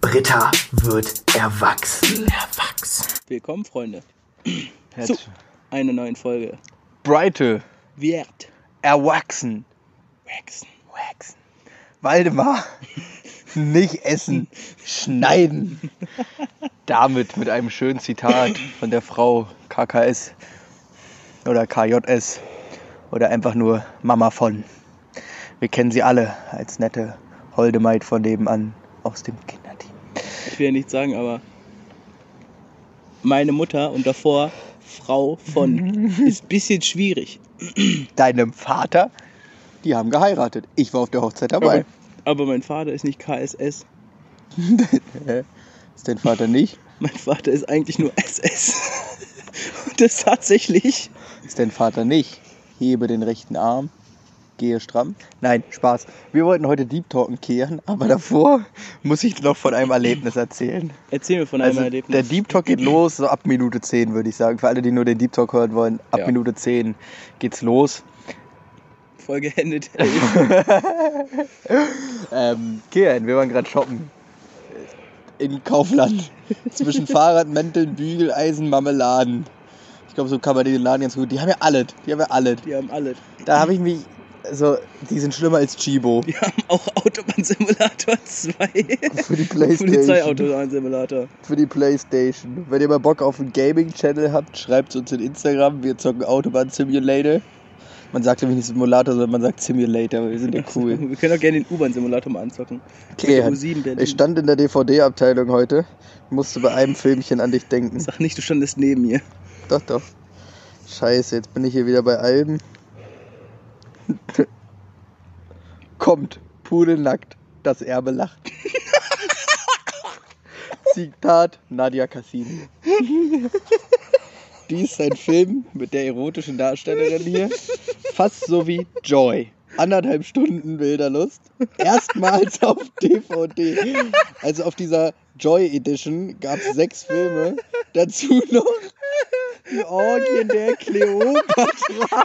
Britta wird erwachsen. Erwachsen. Willkommen, Freunde, zu einer neuen Folge. Breite, Wird erwachsen, wachsen. wachsen. Waldemar, nicht essen, schneiden. Damit mit einem schönen Zitat von der Frau KKS oder KJS oder einfach nur Mama von. Wir kennen sie alle als nette Holdemaid von nebenan aus dem Kinderteam. Ich will ja nichts sagen, aber meine Mutter und davor Frau von ist ein bisschen schwierig. Deinem Vater, die haben geheiratet. Ich war auf der Hochzeit dabei. Aber, aber mein Vater ist nicht KSS. Ist dein Vater nicht? Mein Vater ist eigentlich nur SS. Und das tatsächlich. Ist dein Vater nicht? Hebe den rechten Arm, gehe stramm. Nein, Spaß. Wir wollten heute Deep Talken kehren, aber davor muss ich noch von einem Erlebnis erzählen. Erzähl mir von einem Also Erlebnis. der Deep Talk geht los so ab Minute 10, würde ich sagen. Für alle, die nur den Deep Talk hören wollen, ab Ja. Minute 10 geht's los. Folge endet. Ähm, Kehren, wir waren gerade shoppen. In Kaufland. Zwischen Fahrradmänteln, Bügeleisen, Marmeladen. Ich glaube, so kann man den Laden ganz gut. Die haben ja alles. Die haben ja alles. Die haben alle. Da habe ich mich so, die sind schlimmer als Chibo. Die haben auch Autobahn-Simulator 2. Für die Playstation. Polizeiautobahn-Simulator. Für die Playstation. Wenn ihr mal Bock auf einen Gaming-Channel habt, schreibt uns in Instagram. Wir zocken Autobahn Simulator. Man sagt nämlich nicht Simulator, sondern man sagt Simulator, weil wir sind ja cool. Wir können auch gerne den U-Bahn-Simulator mal anzocken. Okay, Mit der U7 Berlin. ich stand in der DVD-Abteilung heute, musste bei einem Filmchen an dich denken. Sag nicht, du standest neben mir. Doch, doch. Scheiße, jetzt bin ich hier wieder bei Alben. Kommt, pudelnackt, das Erbe lacht. Zitat Nadia Cassini. Dies ist ein Film mit der erotischen Darstellerin hier. Fast so wie Joy. Anderthalb Stunden Bilderlust. Erstmals auf DVD. Also auf dieser Joy Edition gab es sechs Filme. Dazu noch die Orgien der Kleopatra.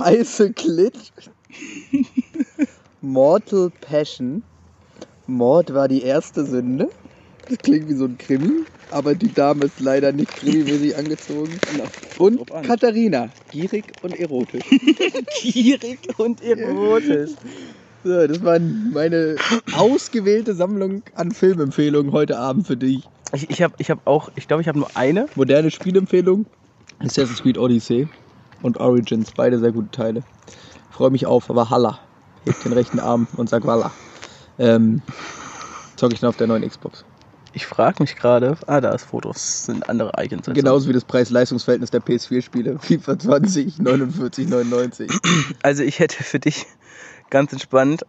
Heiße Klit. Mortal Passion. Mord war die erste Sünde. Das klingt wie so ein Krimi, aber die Dame ist leider nicht krimimäßig angezogen. Und. Katharina, gierig und erotisch. Gierig und erotisch. So, das war meine ausgewählte Sammlung an Filmempfehlungen heute Abend für dich. Ich, ich habe ich hab auch, ich glaube, ich habe nur eine. Moderne Spielempfehlung: Assassin's Creed Odyssey und Origins, beide sehr gute Teile. Freue mich auf, aber Halla. Heb den rechten Arm und sag Walla. Ähm, zocke ich dann auf der neuen Xbox. Ich frage mich gerade, ah, da ist Fotos, das sind andere Icons. als Genauso wie das Preis-Leistungs-Verhältnis der PS4-Spiele. FIFA 20, 49,99. Also ich hätte für dich ganz entspannt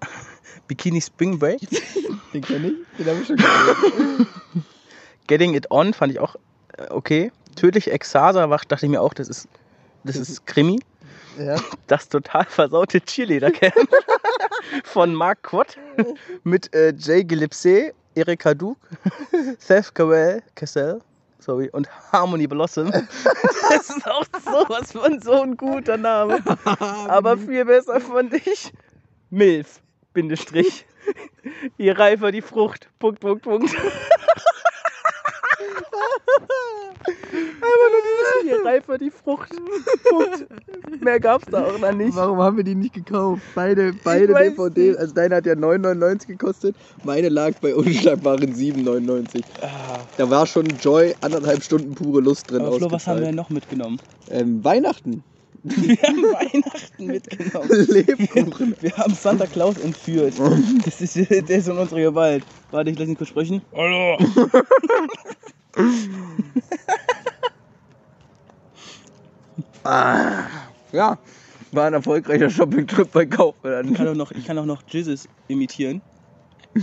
Bikini Spring Break. Den kenn ich, den habe ich schon gesehen. Getting It On fand ich auch äh, okay. Tödlich Exasa dachte ich mir auch, das ist, das ist Krimi. Ja. Das total versaute Cheerleader-Camp von Mark Quad mit äh, Jay Gillespie, Erika Duke, Seth Carell, Cassell, sorry, und Harmony Blossom. Das ist auch sowas von so ein guter Name. Aber viel besser fand ich Milf, Bindestrich. Je reifer die Frucht, Punkt, Punkt, Punkt. Einfach nur dieses reifer die Frucht, Punkt. Mehr gab's da auch noch nicht. Warum haben wir die nicht gekauft? Beide, beide weiß DVD. nicht. Also deine hat ja 9,99 gekostet. Meine lag bei unschlagbaren 7,99. Da war schon Joy anderthalb Stunden pure Lust drin. Ah. Aber Flo, was haben wir ausgezahlt. noch mitgenommen? Ähm, Weihnachten. Wir haben Weihnachten mitgenommen. Lebkuchen. Wir haben Santa Claus entführt. Das ist, der ist in unserer Gewalt. Warte, ich lasse ihn kurz sprechen. Hallo. Ja, war ein erfolgreicher Shopping-Trip bei Ich Kaufland. kann auch noch, ich kann auch noch Jesus imitieren.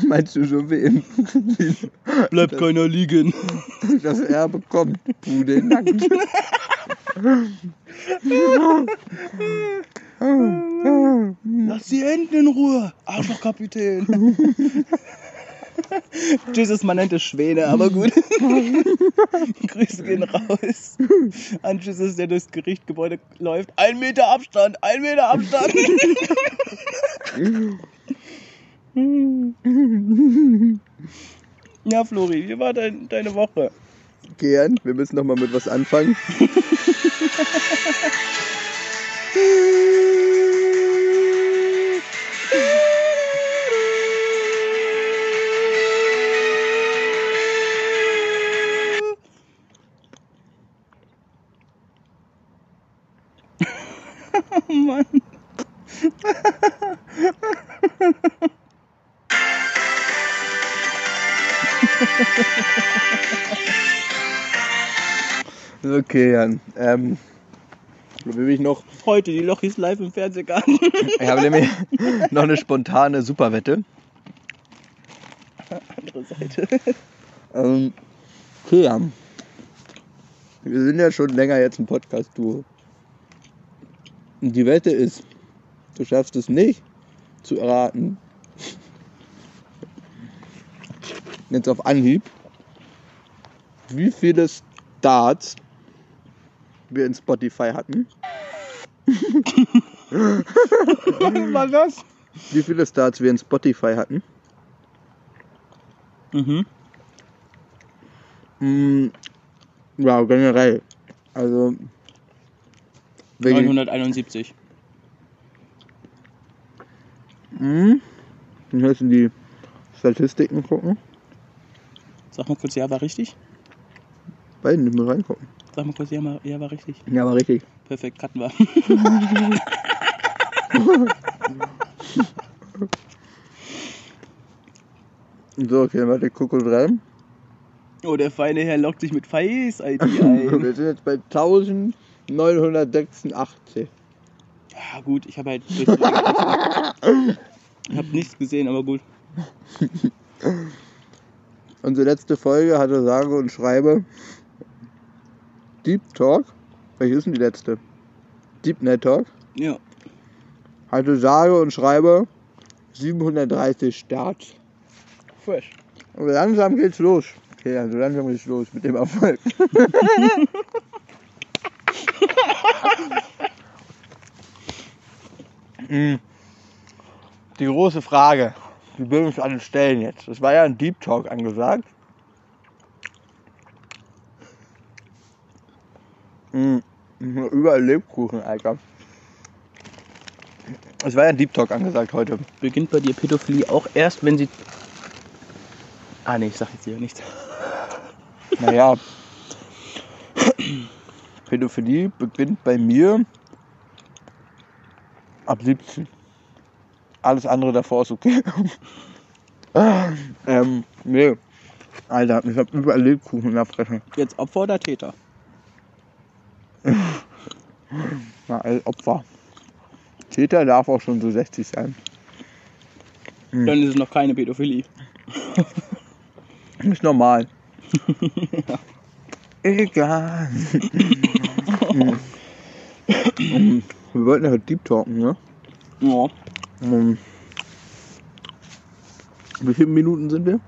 Meinst du schon, wem Bleibt keiner liegen. das Erbe kommt? Pudelnackt. Lass die Enten in Ruhe. Arschlochkapitän. Jesus, man nennt es Schwäne, aber gut. Grüße gehen raus an Jesus, der durchs Gerichtgebäude läuft. Ein Meter Abstand, ein Meter Abstand. ja, Flori, wie war dein, deine Woche? Gern, wir müssen nochmal mit was anfangen. Okay, Jan. Ähm, wo will ich noch? Heute die Lochis live im Fernsehgarten. Ich habe nämlich noch eine spontane Superwette. Andere Seite. Ähm, okay, Jan. Wir sind ja schon länger jetzt ein Podcast-Duo. Und die Wette ist, du schaffst es nicht zu erraten. Jetzt auf Anhieb, wie viele Starts wir in Spotify hatten. Was das? Wie viele Starts wir in Spotify hatten. Mhm. Mm, Ja, generell. Also. Wegen, 971. Hm, dann müssen die Statistiken gucken. Sag mal kurz, ja, war richtig? Beiden nicht mehr reingucken. Sag mal kurz, ja, war, ja, war richtig. Ja, aber richtig. Perfekt, cutten wir. So, okay, warte, ich gucke rein. Oh, der feine Herr lockt sich mit Face ID ein. Wir sind jetzt bei 1986. Ja, gut, ich habe halt. Ich habe nichts gesehen, aber gut. Unsere letzte Folge hatte sage und schreibe Deep Talk. Welche ist denn die letzte? Deep Net Talk. Ja. Hatte sage und schreibe 730 Starts. Fresh. Aber langsam geht's los. Okay, also langsam geht's los mit dem Erfolg. Mm. Die große Frage, die wir uns alle stellen jetzt. Das war ja ein Deep Talk angesagt. Mm. Überall Lebkuchen, Alter. Es war ja ein Deep Talk angesagt heute. Beginnt bei dir Pädophilie auch erst, wenn sie. Ah, nee, ich sag jetzt hier nichts. Naja, Pädophilie beginnt bei mir ab 17. Alles andere davor ist okay. ähm, nee. Alter, ich hab überall Lebkuchen in der Fresse. Jetzt Opfer oder Täter? Na, als Opfer. Täter darf auch schon so 60 sein. Dann ist es noch keine Pädophilie. Ist normal. Egal. Mm. Wir wollten ja heute Deep Talken, ne? Ja. Um, wie viele Minuten sind wir?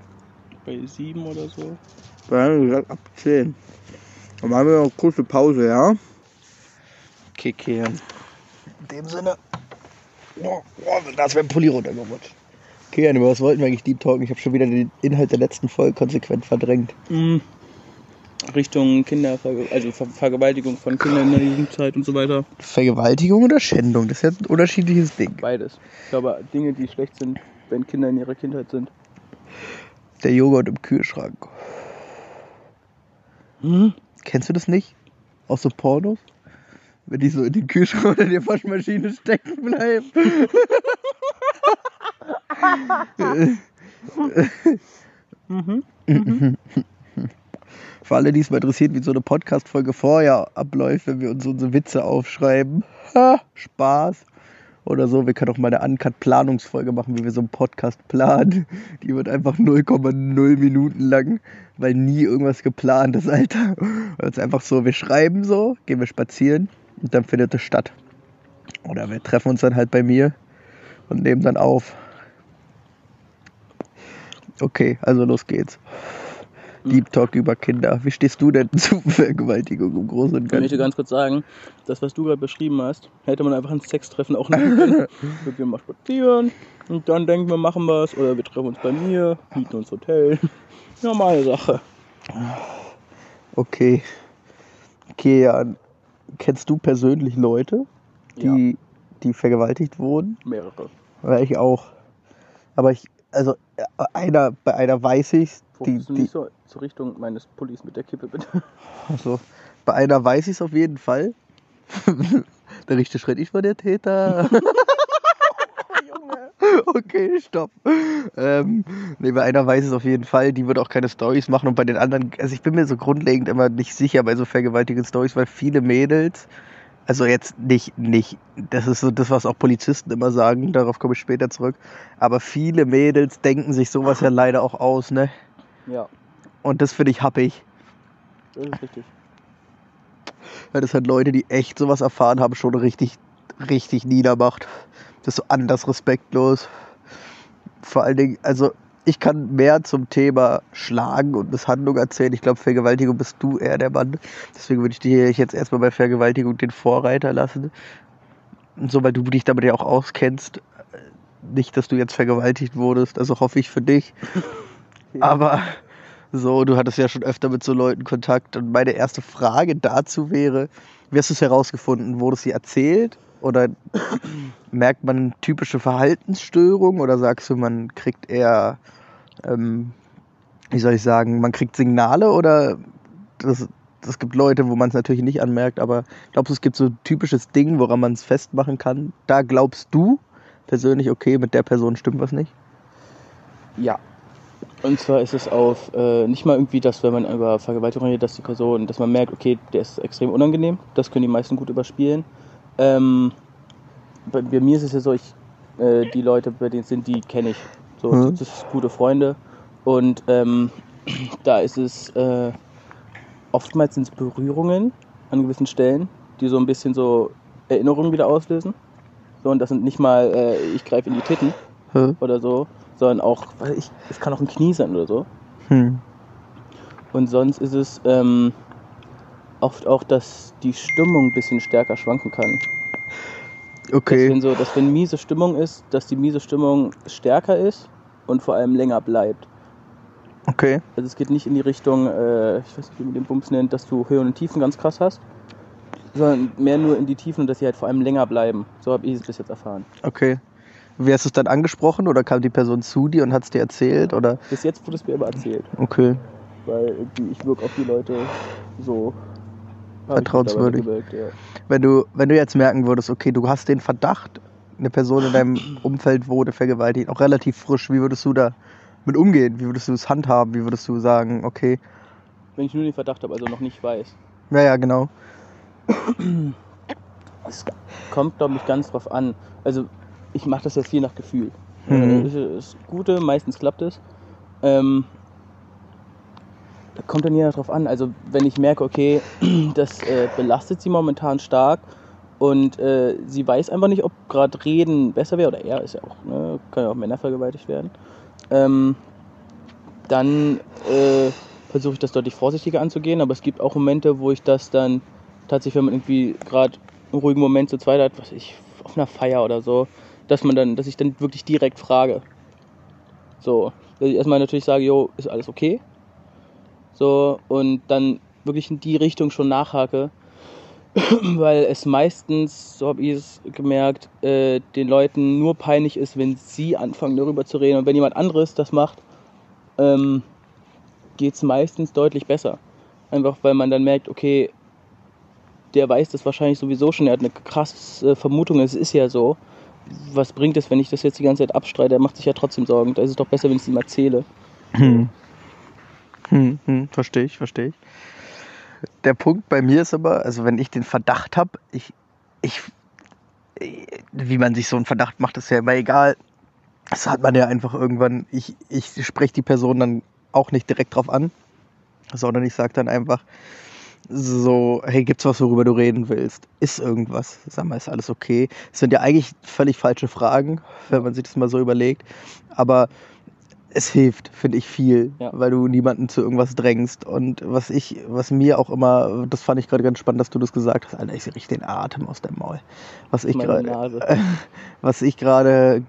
Bei sieben oder so. Wir haben gesagt ab 10. Dann machen wir noch eine kurze Pause, ja? Kicke. In dem Sinne. Oh, oh, das wäre ein Pulli runtergerutscht. Okay, über was wollten wir eigentlich Deep Talken? Ich habe schon wieder den Inhalt der letzten Folge konsequent verdrängt. Mhm. Richtung Kinderver also Ver Vergewaltigung von Kindern in der Jugendzeit und so weiter. Vergewaltigung oder Schändung? Das ist jetzt ein unterschiedliches Ding. Beides. Ich glaube, Dinge, die schlecht sind, wenn Kinder in ihrer Kindheit sind. Der Joghurt im Kühlschrank. Mhm. Kennst du das nicht? Aus so Pornos? Wenn die so in den Kühlschrank oder in der Waschmaschine stecken bleiben. Für alle, die es mal interessiert, wie so eine Podcast-Folge vorher abläuft, wenn wir uns unsere Witze aufschreiben. Ha, Spaß. Oder so, wir können auch mal eine Uncut-Planungsfolge machen, wie wir so einen Podcast planen. Die wird einfach 0,0 Minuten lang, weil nie irgendwas geplant ist, Alter. Es ist einfach so, wir schreiben so, gehen wir spazieren und dann findet es statt. Oder wir treffen uns dann halt bei mir und nehmen dann auf. Okay, also los geht's. Deep Talk über Kinder. Wie stehst du denn zu Vergewaltigung im Großen und Ich möchte Ganzen? ganz kurz sagen, das, was du gerade beschrieben hast, hätte man einfach ein Sextreffen auch nennen können. wir mal spazieren und dann denken wir, machen was. Oder wir treffen uns bei mir, mieten uns Hotel. Normale Sache. Okay. Okay, ja. Kennst du persönlich Leute, die, die vergewaltigt wurden? Mehrere. Ja, ich auch. Aber ich, also äh, einer, bei einer weiß ich, Guckst die, nicht so zur Richtung meines Pullis mit der Kippe, bitte? also, bei einer weiß ich es auf jeden Fall. der richtige Schritt, ich war der Täter. Okay, stopp. Ähm, nee, bei einer weiß es auf jeden Fall, die wird auch keine Stories machen und bei den anderen, also ich bin mir so grundlegend immer nicht sicher bei so vergewaltigenden Stories, weil viele Mädels, also jetzt nicht, nicht, das ist so das, was auch Polizisten immer sagen, darauf komme ich später zurück, aber viele Mädels denken sich sowas ja leider auch aus, ne? Ja, Und das finde ich happig. das ist richtig. Weil das halt Leute, die echt sowas erfahren haben, schon richtig, richtig niedermacht. Das ist so anders respektlos. Vor allen Dingen, also ich kann mehr zum Thema Schlagen und Misshandlung erzählen. Ich glaube, Vergewaltigung bist du eher der Mann. Deswegen würde ich dir jetzt erstmal bei Vergewaltigung den Vorreiter lassen. Und so, weil du dich damit ja auch auskennst. Nicht, dass du jetzt vergewaltigt wurdest, also hoffe ich für dich. Aber so, du hattest ja schon öfter mit so Leuten Kontakt. Und meine erste Frage dazu wäre, wie hast du es herausgefunden? Wurde es dir erzählt? Oder merkt man typische Verhaltensstörungen? Oder sagst du, man kriegt eher, ähm, wie soll ich sagen, man kriegt Signale? Oder das, das gibt Leute, wo man es natürlich nicht anmerkt. Aber glaubst du, es gibt so ein typisches Ding, woran man es festmachen kann? Da glaubst du persönlich, okay, mit der Person stimmt was nicht? Ja. Und zwar ist es auf, äh, nicht mal irgendwie, dass wenn man über Vergewaltigung redet, dass die Person, dass man merkt, okay, der ist extrem unangenehm. Das können die meisten gut überspielen. Ähm, bei, bei mir ist es ja so, ich, äh, die Leute, bei denen es sind, die kenne ich. So, Mhm. das sind gute Freunde. Und ähm, da ist es, äh, oftmals sind es Berührungen an gewissen Stellen, die so ein bisschen so Erinnerungen wieder auslösen. So, und das sind nicht mal, äh, ich greife in die Titten Hä? oder so, sondern auch, weil ich, es kann auch ein Knie sein oder so. Hm. Und sonst ist es ähm, oft auch, dass die Stimmung ein bisschen stärker schwanken kann. Dass Okay. wenn, so, dass wenn miese Stimmung ist, dass die miese Stimmung stärker ist und vor allem länger bleibt. Okay. Also es geht nicht in die Richtung, äh, ich weiß nicht, wie man den Bums nennt, dass du Höhen und Tiefen ganz krass hast, sondern mehr nur in die Tiefen und dass sie halt vor allem länger bleiben. So habe ich es bis jetzt erfahren. Okay. Wie hast du es dann angesprochen oder kam die Person zu dir und hat es dir erzählt? Oder Bis jetzt wurde es mir immer erzählt, okay. weil irgendwie ich wirke auf die Leute so Vertrauenswürdig. gewirkt, ja. Wenn du, wenn du jetzt merken würdest, okay, du hast den Verdacht, eine Person in deinem Umfeld wurde vergewaltigt, auch relativ frisch, wie würdest du da mit umgehen? Wie würdest du es handhaben? Wie würdest du sagen, okay, Wenn ich nur den Verdacht habe, also noch nicht weiß. ja, ja, genau. Es kommt, glaube ich, ganz drauf an. Also ich mache das jetzt viel nach Gefühl. Mhm. Das ist das Gute, meistens klappt es. Ähm, da kommt dann jeder drauf an. Also wenn ich merke, okay, das äh, belastet sie momentan stark und äh, sie weiß einfach nicht, ob gerade Reden besser wäre, oder er ist ja auch, ne, kann ja auch Männer vergewaltigt werden, ähm, dann äh, versuche ich das deutlich vorsichtiger anzugehen, aber es gibt auch Momente, wo ich das dann tatsächlich, wenn man irgendwie gerade einen ruhigen Moment zu zweit hat, was ich, auf einer Feier oder so, dass man dann, dass ich dann wirklich direkt frage. So, dass ich erstmal natürlich sage, jo, ist alles okay? So, und dann wirklich in die Richtung schon nachhake, weil es meistens, so habe ich es gemerkt, äh, den Leuten nur peinlich ist, wenn sie anfangen darüber zu reden. Und wenn jemand anderes das macht, ähm, geht es meistens deutlich besser. Einfach weil man dann merkt, okay, der weiß das wahrscheinlich sowieso schon, er hat eine krasse Vermutung, es ist ja so. Was bringt es, wenn ich das jetzt die ganze Zeit abstreite? Er macht sich ja trotzdem Sorgen. Da ist es doch besser, wenn ich es ihm erzähle. Hm. Hm, hm, verstehe ich, verstehe ich. Der Punkt bei mir ist aber, also wenn ich den Verdacht habe, ich, ich, wie man sich so einen Verdacht macht, ist ja immer egal. Das hat man ja einfach irgendwann, ich, ich spreche die Person dann auch nicht direkt drauf an, sondern ich sage dann einfach so, hey, gibt's was, worüber du reden willst? Ist irgendwas? Sag mal, ist alles okay? Das sind ja eigentlich völlig falsche Fragen, wenn man sich das mal so überlegt. Aber es hilft, finde ich viel, Ja. weil du niemanden zu irgendwas drängst. Und was ich, was mir auch immer, das fand ich gerade ganz spannend, dass du das gesagt hast, Alter, ich rieche den Atem aus dem Maul. Was ich gerade, was ich gerade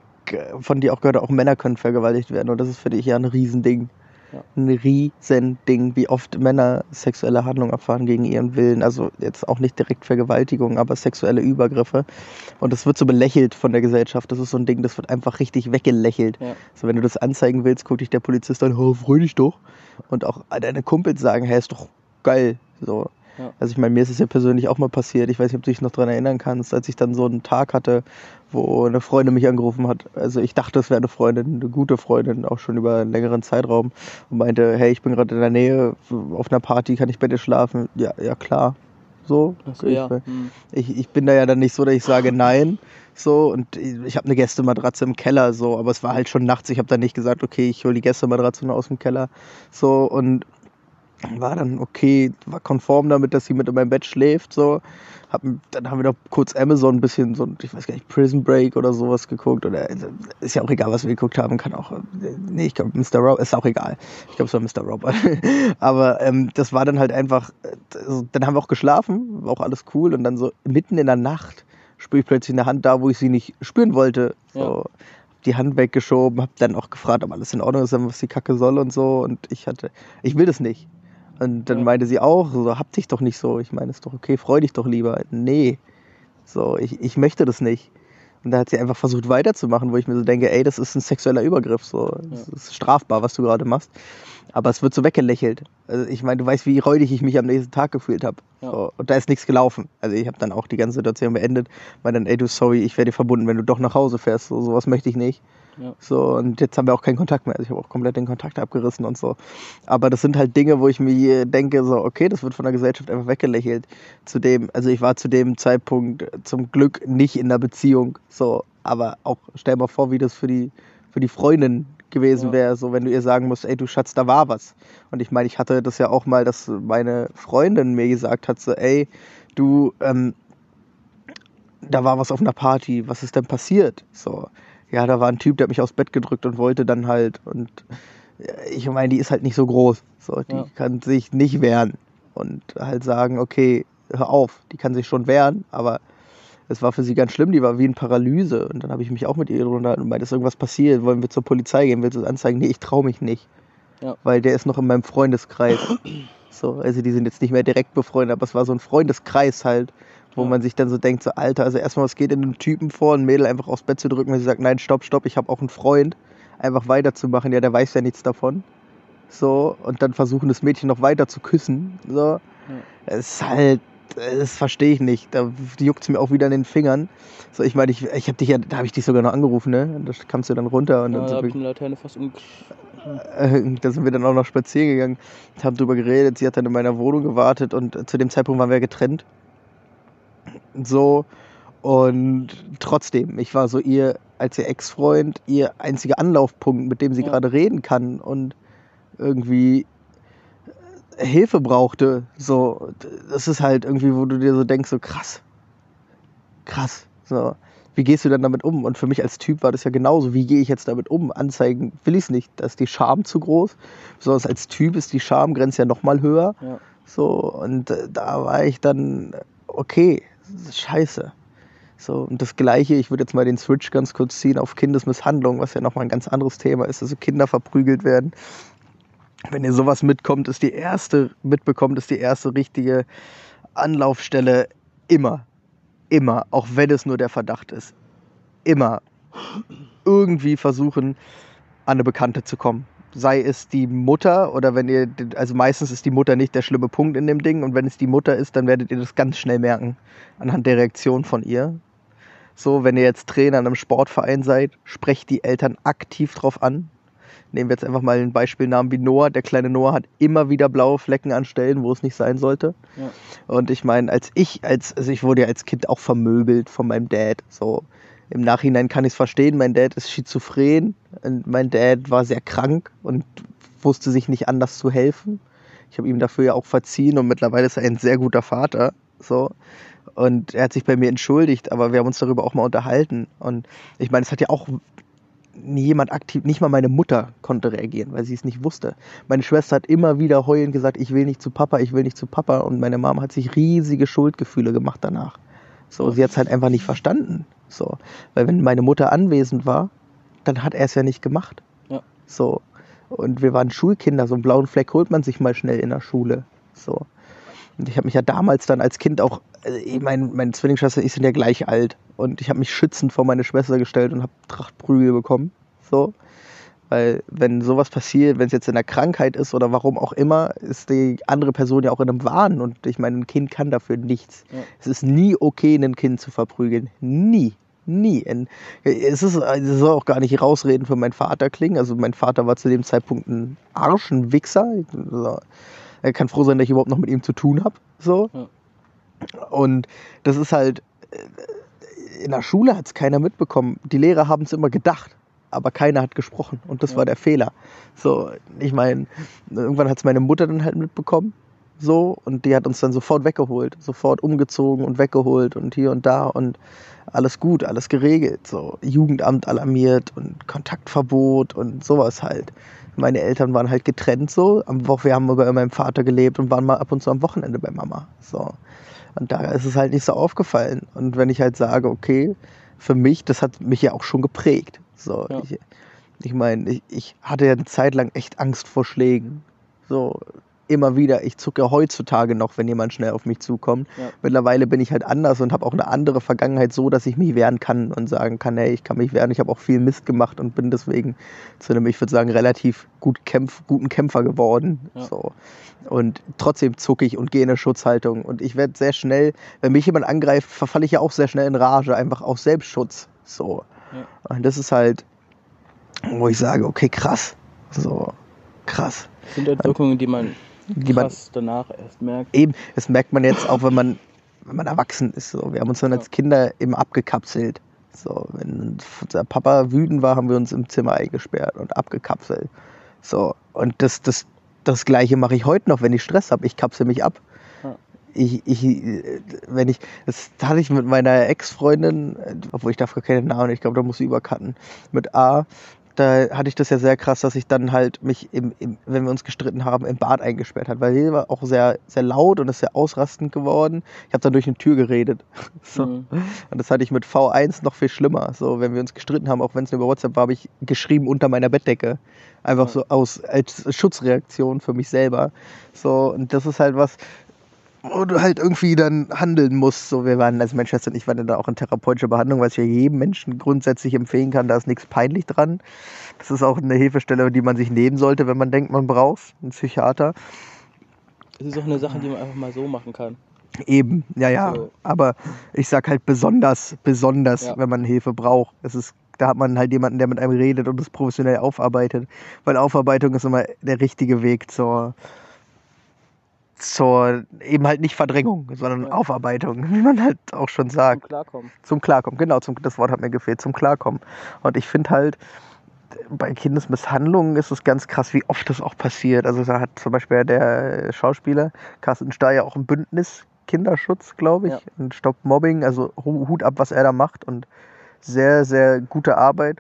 von dir auch gehört, auch Männer können vergewaltigt werden. Und das ist für dich ja ein Riesending. Ja. Ein Riesending, wie oft Männer sexuelle Handlungen erfahren gegen ihren Willen. Also jetzt auch nicht direkt Vergewaltigung, aber sexuelle Übergriffe. Und das wird so belächelt von der Gesellschaft. Das ist so ein Ding, das wird einfach richtig weggelächelt. Ja. So, wenn du das anzeigen willst, guckt dich der Polizist an, oh, freu dich doch. Und auch deine Kumpels sagen, hey, ist doch geil. So. Ja. Also ich meine, mir ist es ja persönlich auch mal passiert. Ich weiß nicht, ob du dich noch daran erinnern kannst, als ich dann so einen Tag hatte, wo eine Freundin mich angerufen hat. Also ich dachte, es wäre eine Freundin, eine gute Freundin, auch schon über einen längeren Zeitraum. Und meinte, hey, ich bin gerade in der Nähe, auf einer Party, kann ich bei dir schlafen? Ja, ja klar. So. So, ich, ja. Hm. ich, ich bin da ja dann nicht so, dass ich sage nein. So, und ich, ich habe eine Gästematratze im Keller, so, aber es war halt schon nachts. Ich habe dann nicht gesagt, okay, ich hole die Gästematratze nur aus dem Keller. So, und war dann okay, war konform damit, dass sie mit in meinem Bett schläft. So. Hab, dann haben wir noch kurz Amazon ein bisschen so, ich weiß gar nicht, Prison Break oder sowas geguckt. Oder ist ja auch egal, was wir geguckt haben. Kann auch, äh, nee, ich glaube, Mr. Robot, ist auch egal. Ich glaube, es war Mr. Robot. Aber ähm, das war dann halt einfach, also, dann haben wir auch geschlafen, war auch alles cool. Und dann so mitten in der Nacht spüre ich plötzlich eine Hand da, wo ich sie nicht spüren wollte. So. Ja. Die Hand weggeschoben, habe dann auch gefragt, ob alles in Ordnung ist, was die Kacke soll und so. Und ich hatte, ich will das nicht. Und dann Ja. meinte sie auch, so, hab dich doch nicht so. Ich meine, ist doch okay, freu dich doch lieber. Nee, so, ich, ich möchte das nicht. Und da hat sie einfach versucht weiterzumachen, wo ich mir so denke, ey, das ist ein sexueller Übergriff, so. Das ist strafbar, was du gerade machst. Aber es wird so weggelächelt. Also ich meine, du weißt, wie räudig ich mich am nächsten Tag gefühlt habe. Ja. So, und da ist nichts gelaufen. Also ich habe dann auch die ganze Situation beendet. Meinte dann, ey, du, sorry, ich werde dir verbunden, wenn du doch nach Hause fährst. So, sowas möchte ich nicht. Ja. So, und jetzt haben wir auch keinen Kontakt mehr. Also ich habe auch komplett den Kontakt abgerissen und so. Aber das sind halt Dinge, wo ich mir denke, so, okay, das wird von der Gesellschaft einfach weggelächelt. Zudem, also ich war zu dem Zeitpunkt zum Glück nicht in einer Beziehung. So, aber auch, stell mal vor, wie das für die, für die Freundin gewesen Ja. wäre, so wenn du ihr sagen musst, ey du Schatz, da war was. Und ich meine, ich hatte das ja auch mal, dass meine Freundin mir gesagt hat, so, ey, du, ähm, da war was auf einer Party, was ist denn passiert? So, ja, da war ein Typ, der hat mich aufs Bett gedrückt und wollte dann halt und äh, ich meine, die ist halt nicht so groß, so, die Ja. kann sich nicht wehren und halt sagen, okay, hör auf, die kann sich schon wehren, aber es war für sie ganz schlimm, die war wie in Paralyse und dann habe ich mich auch mit ihr drunter unterhalten und meinte, ist irgendwas passiert, wollen wir zur Polizei gehen, willst du es anzeigen? Nee, ich traue mich nicht, Ja. weil der ist noch in meinem Freundeskreis. So, also die sind jetzt nicht mehr direkt befreundet, aber es war so ein Freundeskreis halt, wo man sich dann so denkt, so Alter, also erstmal, was geht in einem Typen vor, ein Mädel einfach aufs Bett zu drücken, wenn sie sagt, nein, stopp, stopp, ich habe auch einen Freund, einfach weiterzumachen, ja, der weiß ja nichts davon. So, und dann versuchen das Mädchen noch weiter zu küssen. So. Es ist halt, das verstehe ich nicht. Da juckt es mir auch wieder in den Fingern. So, ich meine, ich, ich habe dich ja, da habe ich dich sogar noch angerufen, ne? Da kamst du dann runter und Ja, dann da sind habe ich wir eine Laterne fast um. äh, da sind wir dann auch noch spazieren gegangen, haben drüber geredet. Sie hat dann in meiner Wohnung gewartet und zu dem Zeitpunkt waren wir getrennt. So. Und trotzdem, ich war so ihr, als ihr Ex-Freund, ihr einziger Anlaufpunkt, mit dem sie Ja. gerade reden kann und irgendwie äh, Hilfe brauchte. So, das ist halt irgendwie, wo du dir so denkst, so krass. Krass. So. Wie gehst du dann damit um? Und für mich als Typ war das ja genauso. Wie gehe ich jetzt damit um? Anzeigen will ich es nicht. Da ist die Scham zu groß. Besonders als Typ ist die Schamgrenze ja nochmal höher. Ja. So, und äh, da war ich dann, okay, scheiße. So, und das Gleiche, ich würde jetzt mal den Switch ganz kurz ziehen auf Kindesmisshandlung, was ja nochmal ein ganz anderes Thema ist, also Kinder verprügelt werden. Wenn ihr sowas mitkommt, ist die erste, mitbekommt, ist die erste richtige Anlaufstelle immer, immer, auch wenn es nur der Verdacht ist, immer irgendwie versuchen, an eine Bekannte zu kommen. Sei es die Mutter oder wenn ihr, also meistens ist die Mutter nicht der schlimme Punkt in dem Ding und wenn es die Mutter ist, dann werdet ihr das ganz schnell merken anhand der Reaktion von ihr. So, wenn ihr jetzt Trainer in einem Sportverein seid, sprecht die Eltern aktiv drauf an. Nehmen wir jetzt einfach mal einen Beispielnamen wie Noah. Der kleine Noah hat immer wieder blaue Flecken an Stellen, wo es nicht sein sollte. Ja. Und ich meine, als ich, als, also ich wurde ja als Kind auch vermöbelt von meinem Dad. So im Nachhinein kann ich es verstehen. Mein Dad ist schizophren und mein Dad war sehr krank und wusste sich nicht anders zu helfen. Ich habe ihm dafür ja auch verziehen und mittlerweile ist er ein sehr guter Vater. So. Und er hat sich bei mir entschuldigt, aber wir haben uns darüber auch mal unterhalten. Und ich meine, es hat ja auch nie jemand aktiv, nicht mal meine Mutter konnte reagieren, weil sie es nicht wusste. Meine Schwester hat immer wieder heulend gesagt, ich will nicht zu Papa, ich will nicht zu Papa. Und meine Mama hat sich riesige Schuldgefühle gemacht danach. So, sie hat es halt einfach nicht verstanden. So, weil wenn meine Mutter anwesend war, dann hat er es ja nicht gemacht. Ja. So. Und wir waren Schulkinder, so einen blauen Fleck holt man sich mal schnell in der Schule. So. Und ich habe mich ja damals dann als Kind auch, ich mein, meine Zwillingsschwester und ich sind ja gleich alt. Und ich habe mich schützend vor meine Schwester gestellt und habe Trachtprügel bekommen. So. Weil wenn sowas passiert, wenn es jetzt in der Krankheit ist oder warum auch immer, ist die andere Person ja auch in einem Wahn. Und ich meine, ein Kind kann dafür nichts. Ja. Es ist nie okay, ein Kind zu verprügeln. Nie. Nie. Es ist, es soll auch gar nicht rausreden für meinen Vater klingen. Also mein Vater war zu dem Zeitpunkt ein Arsch, ein Wichser. Also, Er kann froh sein, dass ich überhaupt noch mit ihm zu tun habe. So. Ja. Und das ist halt, äh, in der Schule hat es keiner mitbekommen. Die Lehrer haben es immer gedacht, aber keiner hat gesprochen. Und das Ja. war der Fehler. So, ich meine, irgendwann hat es meine Mutter dann halt mitbekommen. So, und die hat uns dann sofort weggeholt, sofort umgezogen und weggeholt und hier und da und alles gut, alles geregelt. So, Jugendamt alarmiert und Kontaktverbot und sowas halt. Meine Eltern waren halt getrennt so. Am Woche, wir haben bei meinem Vater gelebt und waren mal ab und zu am Wochenende bei Mama. So. Und da ist es halt nicht so aufgefallen. Und wenn ich halt sage, okay, für mich, das hat mich ja auch schon geprägt. So, Ja. ich, ich meine, ich, ich hatte ja eine Zeit lang echt Angst vor Schlägen. So, immer wieder. Ich zucke heutzutage noch, wenn jemand schnell auf mich zukommt. Ja. Mittlerweile bin ich halt anders und habe auch eine andere Vergangenheit so, dass ich mich wehren kann und sagen kann, hey, ich kann mich wehren. Ich habe auch viel Mist gemacht und bin deswegen zu einem, ich würde sagen, relativ gut Kämpf, guten Kämpfer geworden. Ja. So. Und trotzdem zucke ich und gehe in eine Schutzhaltung. Und ich werde sehr schnell, wenn mich jemand angreift, verfalle ich ja auch sehr schnell in Rage, einfach aus Selbstschutz. So. Ja. Und das ist halt, wo ich sage, okay, krass. So, krass. Das sind halt Wirkungen, die man Die man, krass danach erst merkt. eben, das merkt man jetzt auch, wenn man, wenn man erwachsen ist. So. Wir haben uns dann als Kinder eben abgekapselt. So, wenn unser Papa wütend war, haben wir uns im Zimmer eingesperrt und abgekapselt. So, und das, das, das Gleiche mache ich heute noch, wenn ich Stress habe. Ich kapsel mich ab. Ich, ich, äh, wenn ich, das hatte ich mit meiner Ex-Freundin, obwohl ich gar keine Namen, ich glaube, da muss ich übercutten, mit A, da hatte ich das ja sehr krass, dass ich dann halt mich, im, im, wenn wir uns gestritten haben, im Bad eingesperrt hat, weil sie war auch sehr, sehr laut und ist sehr ausrastend geworden. Ich habe dann durch eine Tür geredet. So. Mhm. Und das hatte ich mit V1 noch viel schlimmer. So, wenn wir uns gestritten haben, auch wenn es nur über WhatsApp war, habe ich geschrieben unter meiner Bettdecke. Einfach Ja. so aus, als Schutzreaktion für mich selber. So, und das ist halt was, wo du halt irgendwie dann handeln musst. So, wir waren, also meine Schwester und ich waren dann da auch in therapeutischer Behandlung, was ich ja jedem Menschen grundsätzlich empfehlen kann. Da ist nichts peinlich dran. Das ist auch eine Hilfestelle, die man sich nehmen sollte, wenn man denkt, man braucht einen Psychiater. Das ist auch eine Sache, die man einfach mal so machen kann. Eben, ja, ja. So. Aber ich sag halt besonders, besonders, Ja. wenn man Hilfe braucht. Es ist, da hat man halt jemanden, der mit einem redet und es professionell aufarbeitet. Weil Aufarbeitung ist immer der richtige Weg zur, zur eben halt nicht Verdrängung, sondern Ja. Aufarbeitung, wie man halt auch schon sagt. Zum Klarkommen. Zum Klarkommen, genau, zum, das Wort hat mir gefehlt, zum Klarkommen. Und ich finde halt, bei Kindesmisshandlungen ist es ganz krass, wie oft das auch passiert. Also da hat zum Beispiel der Schauspieler Carsten Stahl ja auch ein Bündnis Kinderschutz, glaube ich, Ja. und Stop Mobbing, also Hu- Hut ab, was er da macht und sehr, sehr gute Arbeit.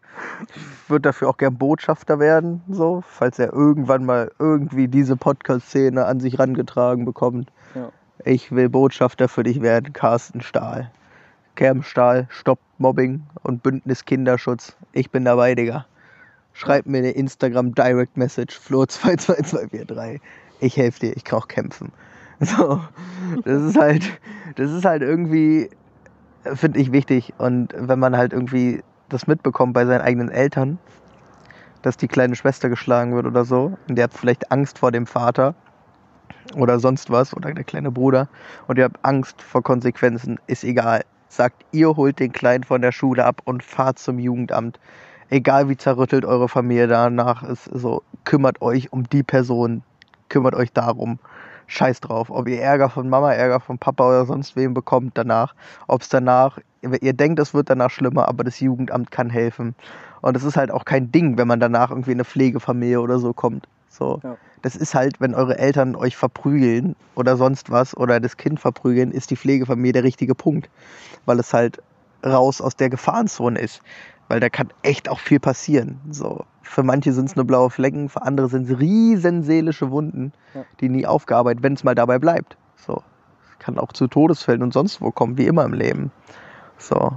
Ich würde dafür auch gern Botschafter werden, so, falls er irgendwann mal irgendwie diese Podcast-Szene an sich rangetragen bekommt. Ja. Ich will Botschafter für dich werden, Carsten Stahl. Kermstahl, Stopp Mobbing und Bündnis Kinderschutz. Ich bin dabei, Digga. Schreib mir eine Instagram Direct Message, Flo22243. Ich helfe dir, ich kann auch kämpfen. So, das ist halt, das ist halt irgendwie, finde ich wichtig. Und wenn man halt irgendwie das mitbekommt bei seinen eigenen Eltern, dass die kleine Schwester geschlagen wird oder so, und ihr habt vielleicht Angst vor dem Vater oder sonst was, oder der kleine Bruder, und ihr habt Angst vor Konsequenzen, ist egal. Sagt, ihr holt den Kleinen von der Schule ab und fahrt zum Jugendamt. Egal wie zerrüttelt eure Familie danach ist, so, kümmert euch um die Person, kümmert euch darum. Scheiß drauf, ob ihr Ärger von Mama, Ärger von Papa oder sonst wem bekommt danach. Ob es danach, ihr denkt, es wird danach schlimmer, aber das Jugendamt kann helfen. Und es ist halt auch kein Ding, wenn man danach irgendwie in eine Pflegefamilie oder so kommt. So. Ja. Das ist halt, wenn eure Eltern euch verprügeln oder sonst was oder das Kind verprügeln, ist die Pflegefamilie der richtige Punkt. Weil es halt raus aus der Gefahrenzone ist. Weil da kann echt auch viel passieren. So, für manche sind es nur blaue Flecken, für andere sind es riesen seelische Wunden, Ja. die nie aufgearbeitet, wenn es mal dabei bleibt. So, kann auch zu Todesfällen und sonst wo kommen, wie immer im Leben. So,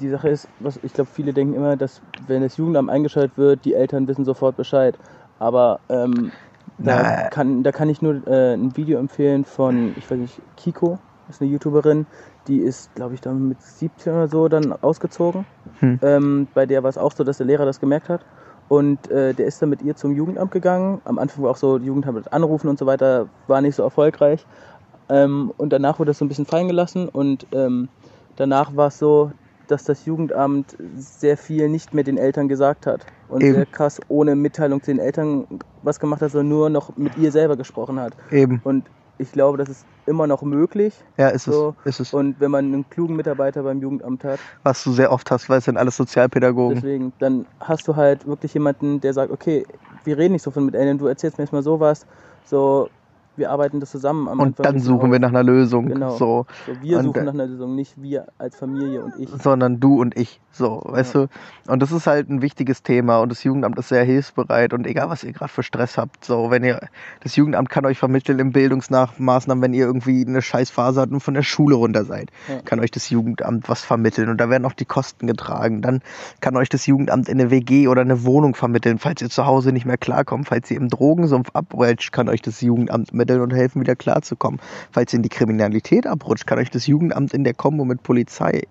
Die Sache ist, was ich glaube, viele denken immer, dass wenn das Jugendamt eingeschaltet wird, die Eltern wissen sofort Bescheid. Aber ähm, da, kann, da kann ich nur äh, ein Video empfehlen von, ich weiß nicht, Kiko, ist eine YouTuberin, die ist, glaube ich, dann mit 17 oder so dann ausgezogen. Hm. Ähm, bei der war es auch so, dass der Lehrer das gemerkt hat. Und äh, der ist dann mit ihr zum Jugendamt gegangen. Am Anfang war auch so, die Jugendamt hat anrufen und so weiter, war nicht so erfolgreich. Ähm, und danach wurde das so ein bisschen fallen gelassen und ähm, danach war es so, dass das Jugendamt sehr viel nicht mehr den Eltern gesagt hat und Eben. sehr krass ohne Mitteilung zu den Eltern was gemacht hat, sondern nur noch mit ihr selber gesprochen hat. eben. Und ich glaube, das ist immer noch möglich. Ja, ist So, es. Ist es. Und wenn man einen klugen Mitarbeiter beim Jugendamt hat, Was du sehr oft hast, weil es sind alles Sozialpädagogen. deswegen, dann hast du halt wirklich jemanden, der sagt, okay, wir reden nicht so viel mit Eltern, du erzählst mir erstmal sowas, so, wir arbeiten das zusammen. Am Und Anfang dann suchen wir nach einer Lösung. Genau. So. So, wir Und, suchen nach einer Lösung, nicht wir als Familie und ich. sondern du und ich. So, weißt du? Und das ist halt ein wichtiges Thema und das Jugendamt ist sehr hilfsbereit und egal, was ihr gerade für Stress habt, so, wenn ihr, das Jugendamt kann euch vermitteln im Bildungsmaßnahmen, wenn ihr irgendwie eine Scheißphase habt und von der Schule runter seid, Ja. kann euch das Jugendamt was vermitteln und da werden auch die Kosten getragen. Dann kann euch das Jugendamt in eine WG oder eine Wohnung vermitteln, falls ihr zu Hause nicht mehr klarkommt, falls ihr im Drogensumpf abrutscht, kann euch das Jugendamt mitteln und helfen, wieder klarzukommen. Falls ihr in die Kriminalität abrutscht, kann euch das Jugendamt in der Kombo mit Polizei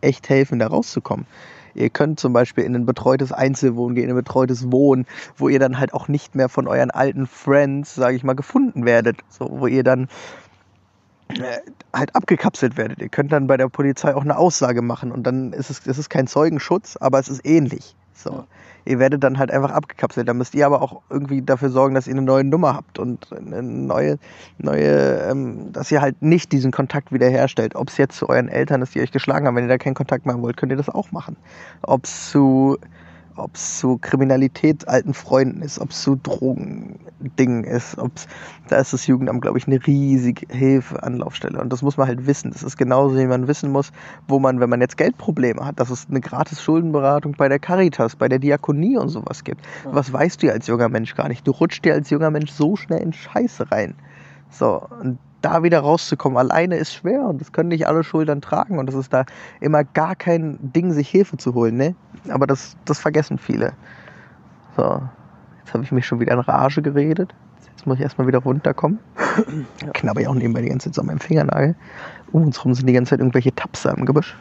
echt helfen, da rauszukommen. Ihr könnt zum Beispiel in ein betreutes Einzelwohnen gehen, in ein betreutes Wohnen, wo ihr dann halt auch nicht mehr von euren alten Friends, sage ich mal, gefunden werdet. So, wo ihr dann äh, halt abgekapselt werdet. Ihr könnt dann bei der Polizei auch eine Aussage machen und dann ist es, es ist kein Zeugenschutz, aber es ist ähnlich. So. Ja. Ihr werdet dann halt einfach abgekapselt. Da müsst ihr aber auch irgendwie dafür sorgen, dass ihr eine neue Nummer habt und eine neue, neue, ähm, dass ihr halt nicht diesen Kontakt wiederherstellt. Ob es jetzt zu euren Eltern ist, die euch geschlagen haben, wenn ihr da keinen Kontakt machen wollt, könnt ihr das auch machen. Ob es zu, ob's zu Kriminalität alten Freunden ist, ob es zu Drogendingen ist, ob's, da ist das Jugendamt, glaube ich, eine riesige Hilfe, Anlaufstelle. Und das muss man halt wissen. Das ist genauso, wie man wissen muss, wo man, wenn man jetzt Geldprobleme hat, dass es eine gratis Schuldenberatung bei der Caritas, bei der Diakonie und sowas gibt. Ja. Was weißt du als junger Mensch gar nicht? Du rutschst dir als junger Mensch so schnell in Scheiße rein. So, und da wieder rauszukommen, alleine ist schwer und das können nicht alle Schultern tragen und das ist da immer gar kein Ding, sich Hilfe zu holen, ne? Aber das, das vergessen viele. So, jetzt habe ich mich schon wieder in Rage geredet. Jetzt muss ich erstmal wieder runterkommen. Ja. Knabber ich auch nebenbei die ganze Zeit so an meinem Fingernagel. Um uns rum sind die ganze Zeit irgendwelche Tapser im Gebüsch.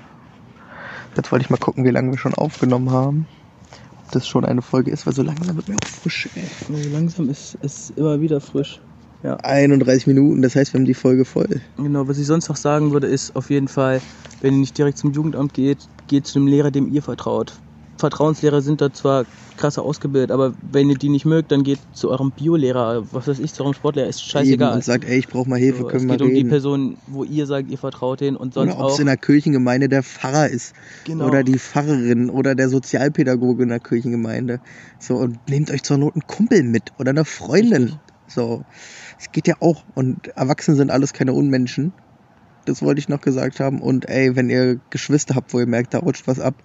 Jetzt wollte ich mal gucken, wie lange wir schon aufgenommen haben. Ob das schon eine Folge ist, weil so langsam wird mir auch frisch, ey. So langsam ist es immer wieder frisch. 31 Minuten, das heißt, wir haben die Folge voll. Genau, was ich sonst noch sagen würde, ist auf jeden Fall, wenn ihr nicht direkt zum Jugendamt geht, geht zu einem Lehrer, dem ihr vertraut. Vertrauenslehrer sind da zwar krasser ausgebildet, aber wenn ihr die nicht mögt, dann geht zu eurem Biolehrer, was weiß ich, zu eurem Sportlehrer, ist Eben scheißegal. und sagt, ey, ich brauche mal Hilfe, So, es können wir geht mal um die reden. Person, wo ihr sagt, ihr vertraut denen und sonst Oder ob es auch. in der Kirchengemeinde der Pfarrer ist. Genau. Oder die Pfarrerin oder der Sozialpädagoge in der Kirchengemeinde. So, und nehmt euch zur Not einen Kumpel mit oder eine Freundin. Richtig. So. Es geht ja auch. Und Erwachsene sind alles keine Unmenschen. Das wollte ich noch gesagt haben. Und ey, wenn ihr Geschwister habt, wo ihr merkt, da rutscht was ab,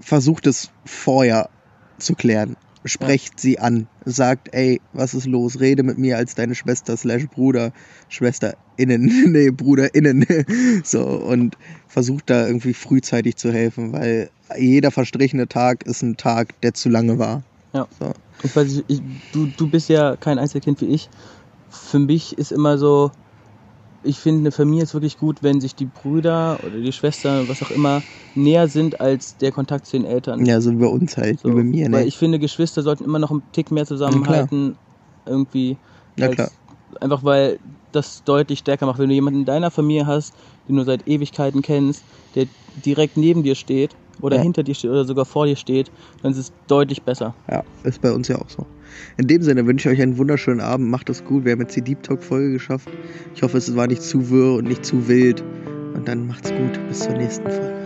versucht es vorher zu klären. Sprecht sie an. Sagt, ey, was ist los? Rede mit mir als deine Schwester slash Bruder, SchwesterInnen, nee, BruderInnen. so, und versucht da irgendwie frühzeitig zu helfen, weil jeder verstrichene Tag ist ein Tag, der zu lange war. Ja. So. Ich weiß ich, du, du bist ja kein Einzelkind wie ich. Für mich ist immer so, ich finde, eine Familie ist wirklich gut, wenn sich die Brüder oder die Schwestern, was auch immer, näher sind als der Kontakt zu den Eltern. Ja, so wie bei uns halt, So, wie bei mir, ne? Weil ich finde, Geschwister sollten immer noch einen Tick mehr zusammenhalten. irgendwie. Ja, als- klar. Einfach weil das deutlich stärker macht. Wenn du jemanden in deiner Familie hast, den du seit Ewigkeiten kennst, der direkt neben dir steht oder Ja. hinter dir steht oder sogar vor dir steht, dann ist es deutlich besser. Ja, ist bei uns ja auch so. In dem Sinne wünsche ich euch einen wunderschönen Abend. Macht es gut. Wir haben jetzt die Deep Talk Folge geschafft. Ich hoffe, es war nicht zu wirr und nicht zu wild. Und dann macht's gut. Bis zur nächsten Folge.